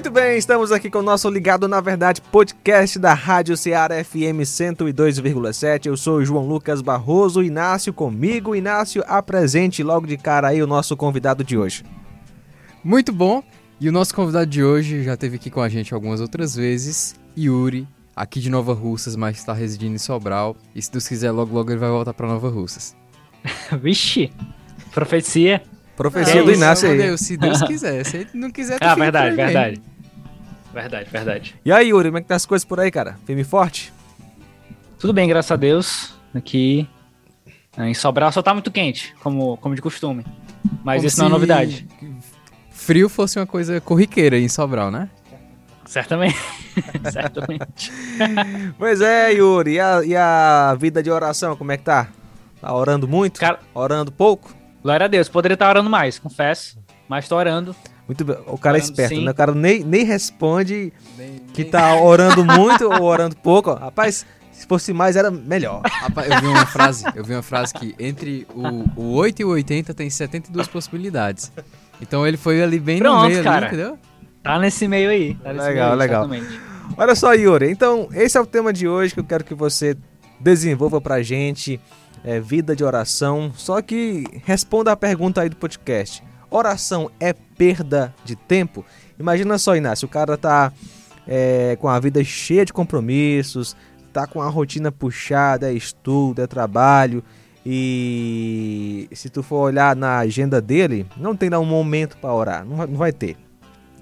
Muito bem, estamos aqui com o nosso Ligado na Verdade podcast da Rádio Ceará FM 102,7. Eu sou o João Lucas Barroso, Inácio comigo. Inácio, apresente logo de cara aí o nosso convidado de hoje. Muito bom. E o nosso convidado de hoje já esteve aqui com a gente algumas outras vezes, Yuri, aqui de Nova Russas, mas está residindo em Sobral. E se Deus quiser, logo logo ele vai voltar para Nova Russas. Vixe, profecia. Profecia do Inácio aí. Deus, se Deus quiser. Se ele não quiser, Ah, verdade, verdade. Verdade, verdade. E aí, Yuri, como é que tá as coisas por aí, cara? Firme e forte? Tudo bem, graças a Deus. Aqui em Sobral só tá muito quente, como, como de costume. Mas Como isso não é novidade. Frio fosse uma coisa corriqueira em Sobral, né? Certamente. Certamente. Pois é, Yuri. E a, e a vida de oração, como é que tá? Tá orando muito? Cara, Orando pouco? glória a Deus. Poderia estar orando mais, confesso. Mas tô orando. Muito bem. O cara é Orando esperto, sim. né? O cara nem, nem responde que tá orando muito ou orando pouco. Rapaz, se fosse mais era melhor. Rapaz, eu vi uma frase, eu vi uma frase que entre o, o 8 e o 80 tem 72 possibilidades. Então ele foi ali bem no Pronto, meio cara. ali, entendeu? Tá nesse meio aí. Tá nesse Legal, meio aí, legal. Olha só, Yuri. Então, esse é o tema de hoje que eu quero que você desenvolva pra gente. É vida de oração. Só que responda a pergunta aí do podcast. Oração é perda de tempo? Imagina só, Inácio, o cara tá é, com a vida cheia de compromissos, tá com a rotina puxada, é estudo, é trabalho. E se tu for olhar na agenda dele, não tem lá um momento para orar, não vai, não vai ter.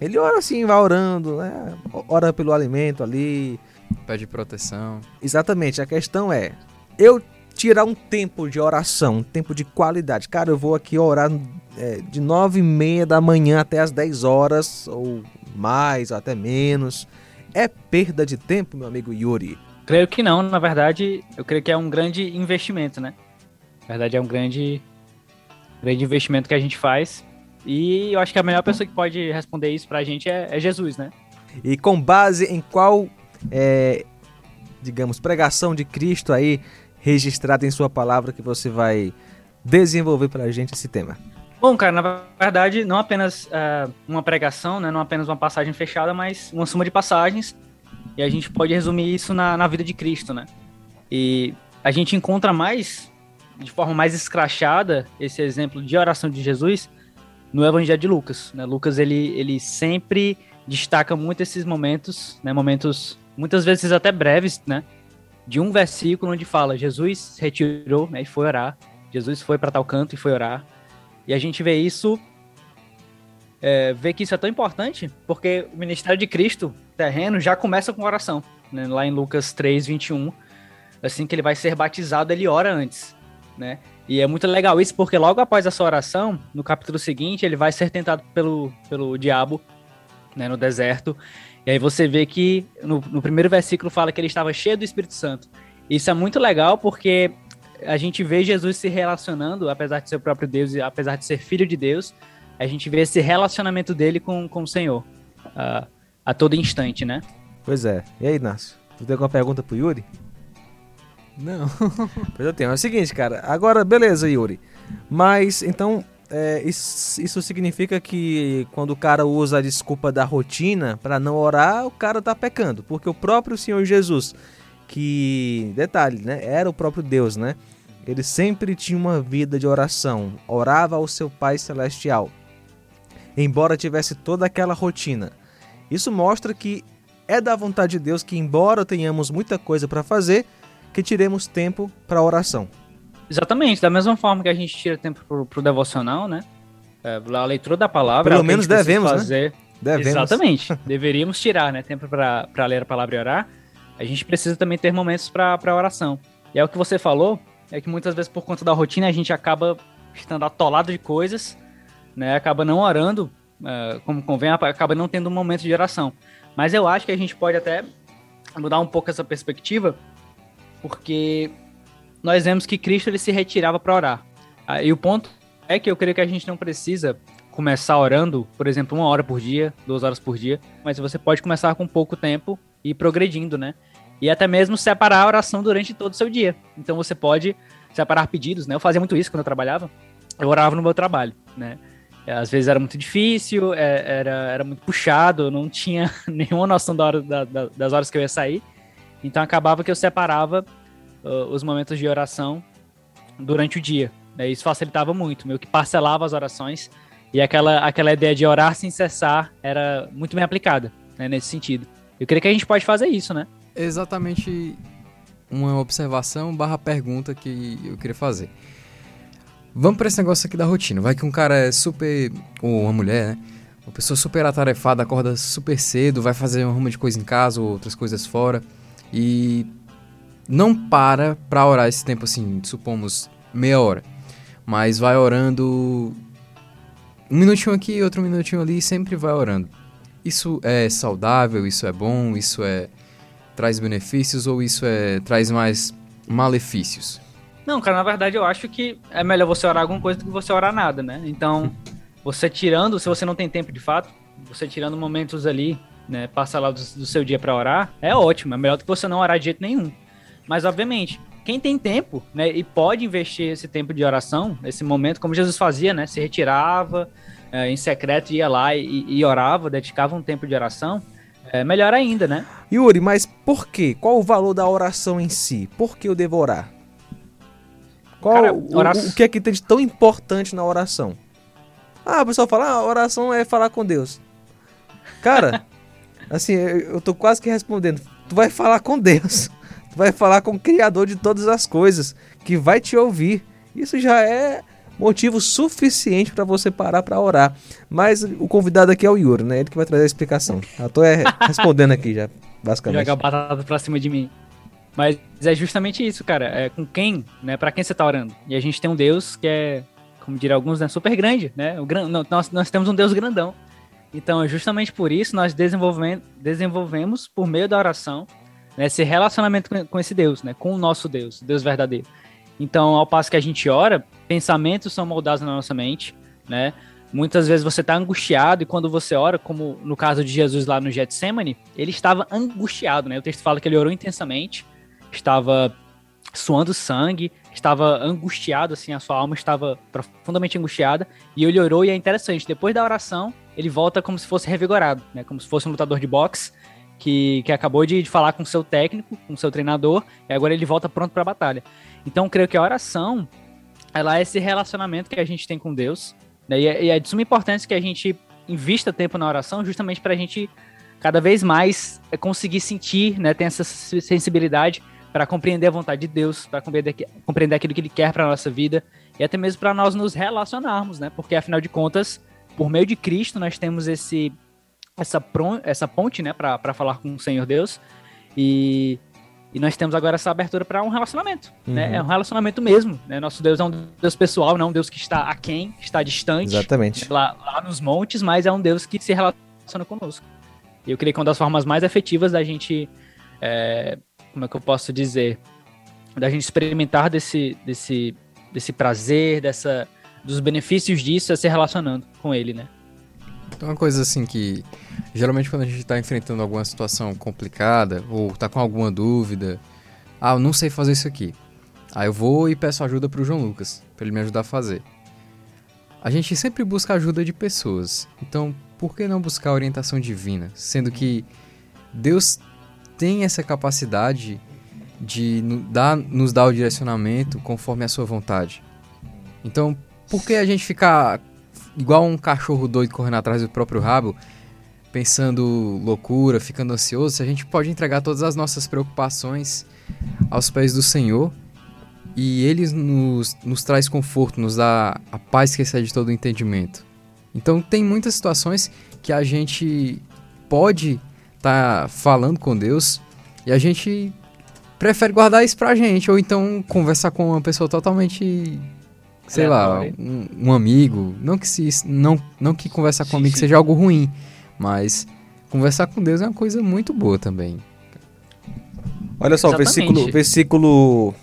Ele ora assim, vai orando, né? ora pelo alimento ali. Pede proteção. Exatamente, a questão é, eu tirar um tempo de oração, um tempo de qualidade. Cara, eu vou aqui orar é, de nove e meia da manhã até as 10 horas, ou mais, ou até menos. É perda de tempo, meu amigo Yuri? Creio que não, na verdade, eu creio que é um grande investimento, né? Na verdade, é um grande, grande investimento que a gente faz. E eu acho que a melhor pessoa que pode responder isso pra gente é, é Jesus, né? E com base em qual, é, digamos, pregação de Cristo aí registrada em sua palavra que você vai desenvolver pra gente esse tema? Bom, cara, na verdade, não apenas ah, uma pregação, né? Não apenas uma passagem fechada, mas uma suma de passagens. E a gente pode resumir isso na, na vida de Cristo, né? E a gente encontra mais, de forma mais escrachada, esse exemplo de oração de Jesus no Evangelho de Lucas. Né? Lucas, ele, ele sempre destaca muito esses momentos, né? Momentos, muitas vezes até breves, né? De um versículo onde fala, Jesus retirou né, e foi orar. Jesus foi para tal canto e foi orar. E a gente vê isso, é, vê que isso é tão importante, porque o ministério de Cristo terreno já começa com oração. Né? Lá em Lucas 3, 21, assim que ele vai ser batizado, ele ora antes. Né? E é muito legal isso, porque logo após essa oração, no capítulo seguinte, ele vai ser tentado pelo, pelo diabo né, no deserto. E aí você vê que no, no primeiro versículo fala que ele estava cheio do Espírito Santo. Isso é muito legal porque a gente vê Jesus se relacionando, apesar de ser o próprio Deus e apesar de ser filho de Deus, a gente vê esse relacionamento dele com, com o Senhor a, a todo instante, né? Pois é. E aí, Inácio? Tu tem alguma pergunta pro Yuri? Não. Pois eu tenho. É o seguinte, cara. Agora, beleza, Yuri. Mas, então, é, isso, isso significa que quando o cara usa a desculpa da rotina pra não orar, o cara tá pecando. Porque o próprio Senhor Jesus, que, detalhe, né? Era o próprio Deus, né? Ele sempre tinha uma vida de oração. Orava ao seu Pai Celestial. Embora tivesse toda aquela rotina. Isso mostra que é da vontade de Deus que, embora tenhamos muita coisa para fazer, que tiremos tempo para oração. Exatamente, da mesma forma que a gente tira tempo pro, pro devocional, né? É, a leitura da palavra. Pelo é menos devemos, né? fazer. Devemos. Exatamente. Deveríamos tirar, né? Tempo para ler a palavra e orar. A gente precisa também ter momentos para oração. E é o que você falou, é que muitas vezes por conta da rotina a gente acaba estando atolado de coisas, né? Acaba não orando, é, como convém, acaba não tendo um momento de oração. Mas eu acho que a gente pode até mudar um pouco essa perspectiva, porque nós vemos que Cristo ele se retirava para orar. Ah, E o ponto é que eu creio que a gente não precisa começar orando, por exemplo, uma hora por dia, duas horas por dia, mas você pode começar com pouco tempo e ir progredindo, né? E até mesmo separar a oração durante todo o seu dia. Então você pode separar pedidos, né? Eu fazia muito isso quando eu trabalhava. Eu orava no meu trabalho, né? Às vezes era muito difícil, é, era, era muito puxado, eu não tinha nenhuma noção da hora, da, das horas que eu ia sair. Então acabava que eu separava uh, os momentos de oração durante o dia. Né? Isso facilitava muito, meio que parcelava as orações e aquela, aquela ideia de orar sem cessar era muito bem aplicada né, nesse sentido. Eu creio que a gente pode fazer isso, né? Exatamente uma observação barra pergunta que eu queria fazer. Vamos para esse negócio aqui da rotina. Vai que um cara é super. ou uma mulher, né? Uma pessoa super atarefada, acorda super cedo, vai fazer uma ruma de coisa em casa ou outras coisas fora. E não para pra orar esse tempo assim, supomos meia hora. Mas vai orando um minutinho aqui, outro minutinho ali, sempre vai orando. Isso é saudável, isso é bom, isso é traz benefícios ou isso é traz mais malefícios? Não, cara, na verdade eu acho que é melhor você orar alguma coisa do que você orar nada, né? Então, você tirando, se você não tem tempo de fato, você tirando momentos ali, né, passa lá do, do seu dia para orar, é ótimo, é melhor do que você não orar de jeito nenhum. Mas obviamente, quem tem tempo, né, e pode investir esse tempo de oração, esse momento, como Jesus fazia, né, se retirava é, em secreto, ia lá e, e, orava, dedicava um tempo de oração, é melhor ainda, né? Yuri, mas por quê? Qual o valor da oração em si? Por que eu devo orar? Qual Cara, o, o, que é que tem de tão importante na oração? Ah, o pessoal fala, ah, oração é falar com Deus. Cara, assim, eu tô quase que respondendo. Tu vai falar com Deus vai falar com o Criador de todas as coisas, que vai te ouvir. Isso já é motivo suficiente para você parar para orar. Mas o convidado aqui é o Yuri, né? Ele que vai trazer a explicação. Eu tô é, respondendo aqui já, basicamente. Joga batata pra cima de mim. Mas é justamente isso, cara. É com quem, né? Para quem você tá orando? E a gente tem um Deus que é, como diria alguns, né, super grande, né? O gran... Nós, nós temos um Deus grandão. Então, justamente por isso, nós desenvolvemos por meio da oração né, esse relacionamento com esse Deus, né, com o nosso Deus, Deus verdadeiro. Então, ao passo que a gente ora, pensamentos são moldados na nossa mente, né? Muitas vezes você está angustiado e quando você ora, como no caso de Jesus lá no Getsemane, ele estava angustiado, né? O texto fala que ele orou intensamente, estava suando sangue, estava angustiado, assim, a sua alma estava profundamente angustiada, e ele orou e é interessante, depois da oração, ele volta como se fosse revigorado, né? Como se fosse um lutador de boxe, que, que acabou de falar com seu técnico, com seu treinador, e agora ele volta pronto para a batalha. Então, creio que a oração, ela é esse relacionamento que a gente tem com Deus, né? e, é, e é de suma importância que a gente invista tempo na oração, justamente para a gente cada vez mais é, conseguir sentir, né, ter essa sensibilidade para compreender a vontade de Deus, para compreender, compreender aquilo que Ele quer para nossa vida e até mesmo para nós nos relacionarmos, né? Porque afinal de contas, por meio de Cristo nós temos esse essa, essa ponte, né, para falar com o Senhor Deus. E, e nós temos agora essa abertura para um relacionamento, né? uhum. né? É um relacionamento mesmo, né? Nosso Deus é um Deus pessoal, não é um Deus que está aquém, está distante. Exatamente. Lá, lá nos montes, mas é um Deus que se relaciona conosco. E eu creio que uma das formas mais efetivas da gente, é, como é que eu posso dizer, da gente experimentar desse, desse, desse prazer, dessa, dos benefícios disso é se relacionando com Ele, né? Então, uma coisa assim que geralmente quando a gente está enfrentando alguma situação complicada ou está com alguma dúvida, ah, eu não sei fazer isso aqui. Aí eu vou e peço ajuda para o João Lucas, para ele me ajudar a fazer. A gente sempre busca ajuda de pessoas. Então, por que não buscar orientação divina, sendo que Deus tem essa capacidade de dar, nos dar o direcionamento conforme a sua vontade. Então, por que a gente ficar igual um cachorro doido correndo atrás do próprio rabo, pensando loucura, ficando ansioso, a gente pode entregar todas as nossas preocupações aos pés do Senhor e Ele nos, nos traz conforto, nos dá a paz que excede todo o entendimento. Então tem muitas situações que a gente pode estar tá falando com Deus e a gente prefere guardar isso pra gente, ou então conversar com uma pessoa totalmente sei lá, um, um, amigo, não que se não não que conversar com um amigo seja algo ruim, mas conversar com Deus é uma coisa muito boa também. Olha só, versículo versículo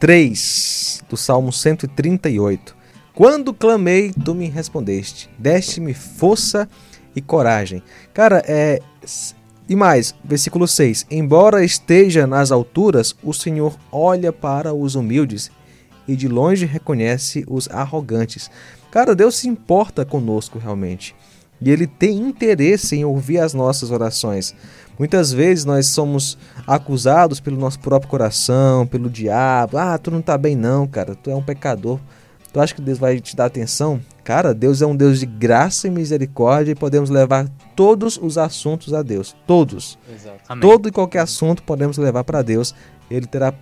3 do Salmo 138. Quando clamei, tu me respondeste. Deste-me força e coragem. Cara, é e mais, versículo 6: Embora esteja nas alturas, o Senhor olha para os humildes e de longe reconhece os arrogantes. Cara, Deus se importa conosco realmente. E ele tem interesse em ouvir as nossas orações. Muitas vezes nós somos acusados pelo nosso próprio coração, pelo diabo. Ah, tu não tá bem não, cara. Tu é um pecador. Tu acha que Deus vai te dar atenção? Cara, Deus é um Deus de graça e misericórdia e podemos levar todos os assuntos a Deus. Todos. Amém. Todo e qualquer assunto podemos levar para Deus. Ele terá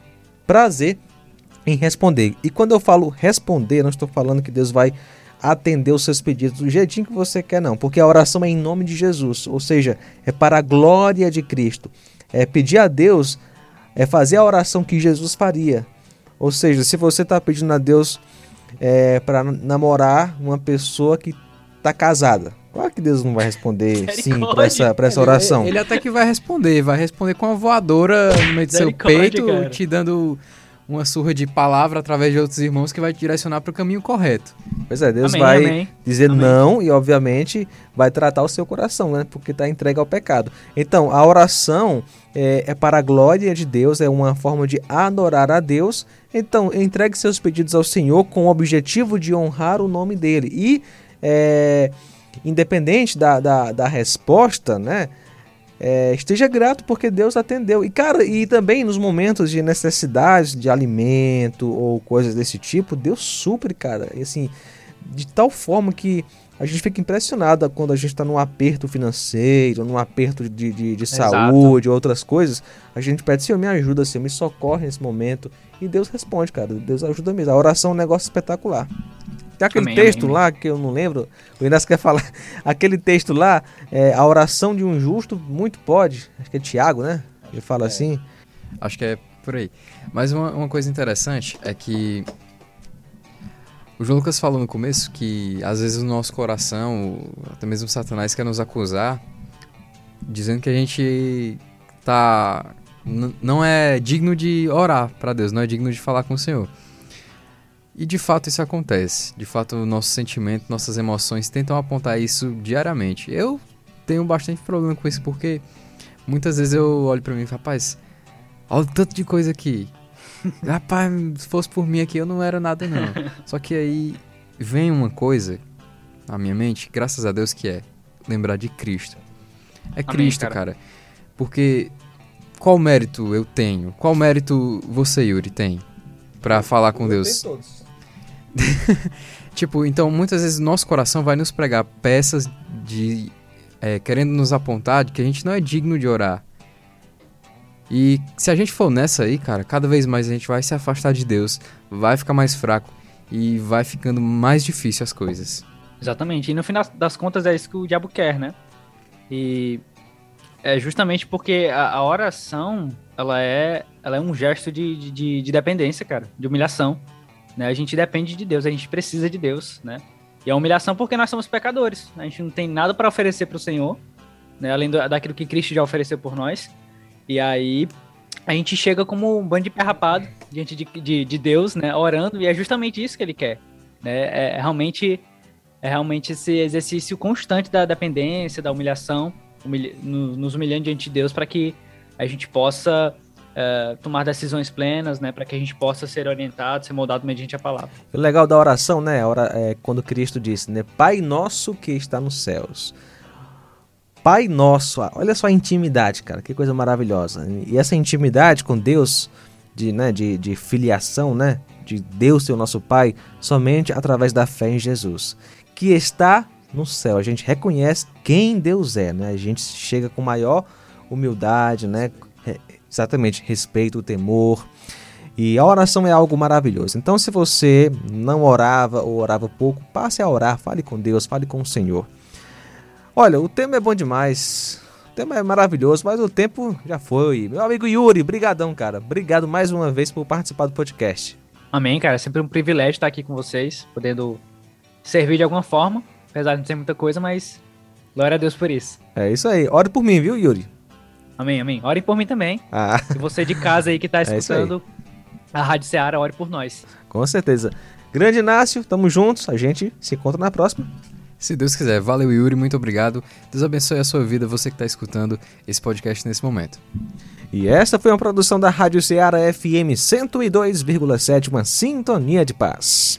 prazer em responder. E quando eu falo responder, não estou falando que Deus vai atender os seus pedidos do jeitinho que você quer, não. Porque a oração é em nome de Jesus. Ou seja, é para a glória de Cristo. É pedir a Deus, é fazer a oração que Jesus faria. Ou seja, se você está pedindo a Deus é, para namorar uma pessoa que está casada. Claro que Deus não vai responder sim para essa, pra essa oração. Ele, ele até que vai responder, vai responder com uma voadora no meio do seu peito, cara. te dando uma surra de palavra através de outros irmãos que vai te direcionar para o caminho correto. Pois é, Deus Amém, vai amém. dizer Amém. não e, obviamente, vai tratar o seu coração, né? Porque está entregue ao pecado. Então, a oração é, é para a glória de Deus, é uma forma de adorar a Deus. Então, entregue seus pedidos ao Senhor com o objetivo de honrar o nome dele. E, é, independente da, da, da resposta, né? É, esteja grato porque Deus atendeu. E cara, e também nos momentos de necessidade de alimento ou coisas desse tipo, Deus supre, cara. E assim, de tal forma que a gente fica impressionado quando a gente está num aperto financeiro, num aperto de, de, de saúde, outras coisas. A gente pede, Senhor, me ajuda, Senhor, me socorre nesse momento. E Deus responde, cara. Deus ajuda mesmo. A oração é um negócio espetacular. Tem aquele Amém, texto amém, lá que eu não lembro, o Inácio quer falar. Aquele texto lá, é, a oração de um justo muito pode. Acho que é Tiago, né? Ele fala assim. Acho que é por aí. Mas uma, uma coisa interessante é que o João Lucas falou no começo que às vezes o nosso coração, até mesmo Satanás, quer nos acusar, dizendo que a gente tá não é digno de orar para Deus, não é digno de falar com o Senhor. E de fato isso acontece. De fato, o nosso sentimento, nossas emoções tentam apontar isso diariamente. Eu tenho bastante problema com isso porque muitas vezes eu olho para mim e falo, rapaz, olha o tanto de coisa aqui. Rapaz, se fosse por mim aqui eu não era nada não. Só que aí vem uma coisa na minha mente, graças a Deus que é lembrar de Cristo. É Cristo, cara. cara. Porque qual mérito eu tenho? Qual mérito você, Yuri, tem pra falar com Deus? Tipo, então muitas vezes nosso coração vai nos pregar peças de é, querendo nos apontar de que a gente não é digno de orar. E se a gente for nessa aí, cara, cada vez mais a gente vai se afastar de Deus, vai ficar mais fraco e vai ficando mais difícil as coisas. Exatamente. E no final das contas é isso que o diabo quer, né? E é justamente porque a, a oração, ela é, ela é um gesto de, de- de, de dependência, cara, de humilhação. Né? A gente depende de Deus, a gente precisa de Deus, né? E a humilhação porque nós somos pecadores. A gente não tem nada para oferecer para o Senhor, né? Além do- daquilo que Cristo já ofereceu por nós. E aí a gente chega como um bando de pé rapado diante de, de, de Deus, né? Orando, e é justamente isso que ele quer. Né? É, é realmente é realmente esse exercício constante da dependência, da humilhação, humilha- no- nos humilhando diante de Deus para que a gente possa é, tomar decisões plenas, né? Para que a gente possa ser orientado, ser moldado mediante a palavra. O legal da oração, né? ora- é quando Cristo disse, né? Pai nosso que está nos céus. Pai nosso, olha só a intimidade, cara, que coisa maravilhosa. E essa intimidade com Deus, de, né, de, de filiação, né? De Deus ser o nosso Pai, somente através da fé em Jesus. Que está no céu. A gente reconhece quem Deus é, né? A gente chega com maior humildade, né? Exatamente, respeito, temor. E a oração é algo maravilhoso. Então, se você não orava ou orava pouco, passe a orar, fale com Deus, fale com o Senhor. Olha, o tema é bom demais. O tema é maravilhoso, mas o tempo já foi. Meu amigo Yuri, brigadão, cara. Obrigado mais uma vez por participar do podcast. Amém, cara. É sempre um privilégio estar aqui com vocês, podendo servir de alguma forma, apesar de não ser muita coisa, mas glória a Deus por isso. É isso aí. Ore por mim, viu, Yuri? Amém, amém. Ore por mim também. Ah, E você de casa aí que tá aí. escutando a Rádio Seara, ore por nós. com certeza. Grande Inácio, tamo juntos. A gente se encontra na próxima. Se Deus quiser. Valeu, Yuri, muito obrigado. Deus abençoe a sua vida, você que está escutando esse podcast nesse momento. E essa foi uma produção da Rádio Ceará FM 102,7, uma sintonia de paz.